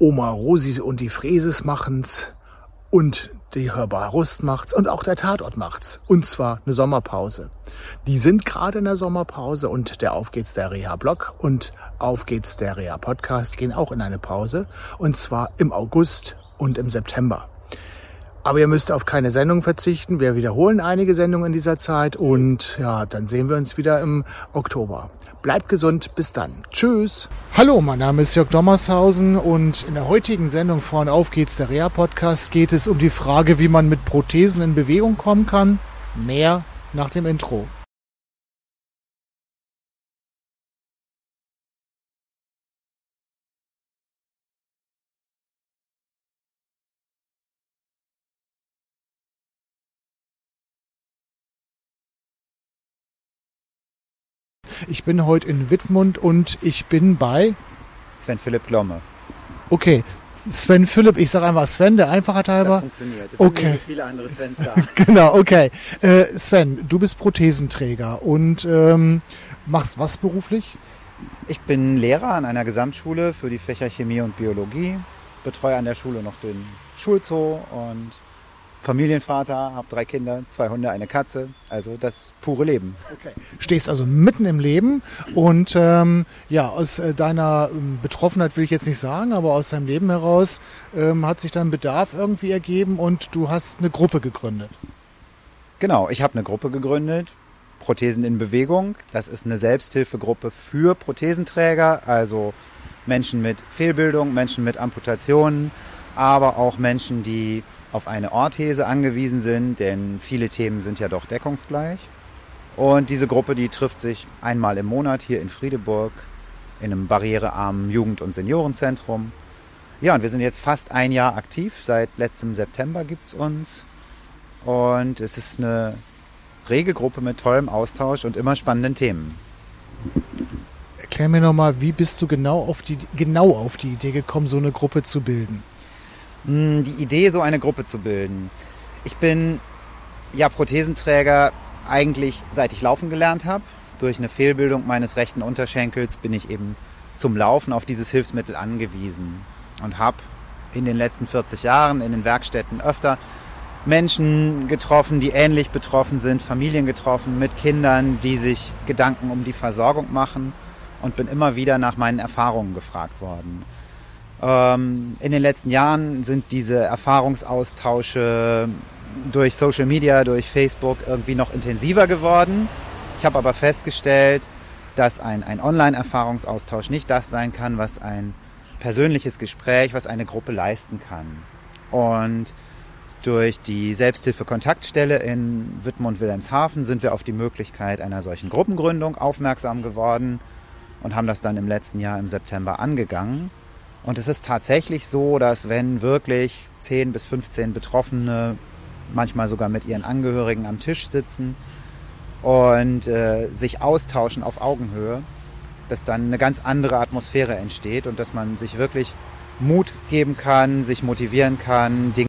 Oma Rosi und die Fräses machen's und die Hörbar Rust macht's und auch der Tatort macht's. Und zwar eine Sommerpause. Die sind gerade in der Sommerpause und der Auf geht's der Reha-Blog und Auf geht's der Reha-Podcast gehen auch in eine Pause. Und zwar im August und im September. Aber ihr müsst auf keine Sendung verzichten. Wir wiederholen einige Sendungen in dieser Zeit und ja, dann sehen wir uns wieder im Oktober. Bleibt gesund, bis dann. Tschüss. Hallo, mein Name ist Jörg Dommershausen und in der heutigen Sendung von Auf geht's der Reha Podcast geht es um die Frage, wie man mit Prothesen in Bewegung kommen kann. Mehr nach dem Intro. Ich bin heute in Wittmund und ich bin bei Sven Philipp Glomme. Okay, Sven Philipp, ich sage einfach Sven, der Einfachheit halber. Das funktioniert. Es Okay. sind so viele andere Svens da. Genau, okay. Äh, Sven, du bist Prothesenträger und ähm, machst was beruflich? Ich bin Lehrer an einer Gesamtschule für die Fächer Chemie und Biologie, betreue an der Schule noch den Schulzoo und Familienvater, habe drei Kinder, zwei Hunde, eine Katze. Also das pure Leben. Okay. Stehst also mitten im Leben und ähm, ja, aus äh, deiner ähm, Betroffenheit will ich jetzt nicht sagen, aber aus deinem Leben heraus ähm, hat sich dann Bedarf irgendwie ergeben und du hast eine Gruppe gegründet. Genau, ich habe eine Gruppe gegründet, Prothesen in Bewegung. Das ist eine Selbsthilfegruppe für Prothesenträger, also Menschen mit Fehlbildung, Menschen mit Amputationen, aber auch Menschen, die auf eine Orthese angewiesen sind, denn viele Themen sind ja doch deckungsgleich. Und diese Gruppe, die trifft sich einmal im Monat hier in Friedeburg in einem barrierearmen Jugend- und Seniorenzentrum. Ja, und wir sind jetzt fast ein Jahr aktiv. Seit letztem September gibt's uns. Und es ist eine rege Gruppe mit tollem Austausch und immer spannenden Themen. Erklär mir nochmal, wie bist du genau auf die genau auf die Idee gekommen, so eine Gruppe zu bilden? Die Idee, so eine Gruppe zu bilden. Ich bin ja Prothesenträger eigentlich seit ich laufen gelernt habe. Durch eine Fehlbildung meines rechten Unterschenkels bin ich eben zum Laufen auf dieses Hilfsmittel angewiesen und habe in den letzten 40 Jahren in den Werkstätten öfter Menschen getroffen, die ähnlich betroffen sind, Familien getroffen mit Kindern, die sich Gedanken um die Versorgung machen und bin immer wieder nach meinen Erfahrungen gefragt worden. Ähm, in den letzten Jahren sind diese Erfahrungsaustausche durch Social Media, durch Facebook irgendwie noch intensiver geworden. Ich habe aber festgestellt, dass ein, ein Online-Erfahrungsaustausch nicht das sein kann, was ein persönliches Gespräch, was eine Gruppe leisten kann. Und durch die Selbsthilfe-Kontaktstelle in Wittmund-Wilhelmshaven sind wir auf die Möglichkeit einer solchen Gruppengründung aufmerksam geworden und haben das dann im letzten Jahr im September angegangen. Und es ist tatsächlich so, dass wenn wirklich 10 bis 15 Betroffene, manchmal sogar mit ihren Angehörigen am Tisch sitzen und äh, sich austauschen auf Augenhöhe, dass dann eine ganz andere Atmosphäre entsteht und dass man sich wirklich Mut geben kann, sich motivieren kann, Dinge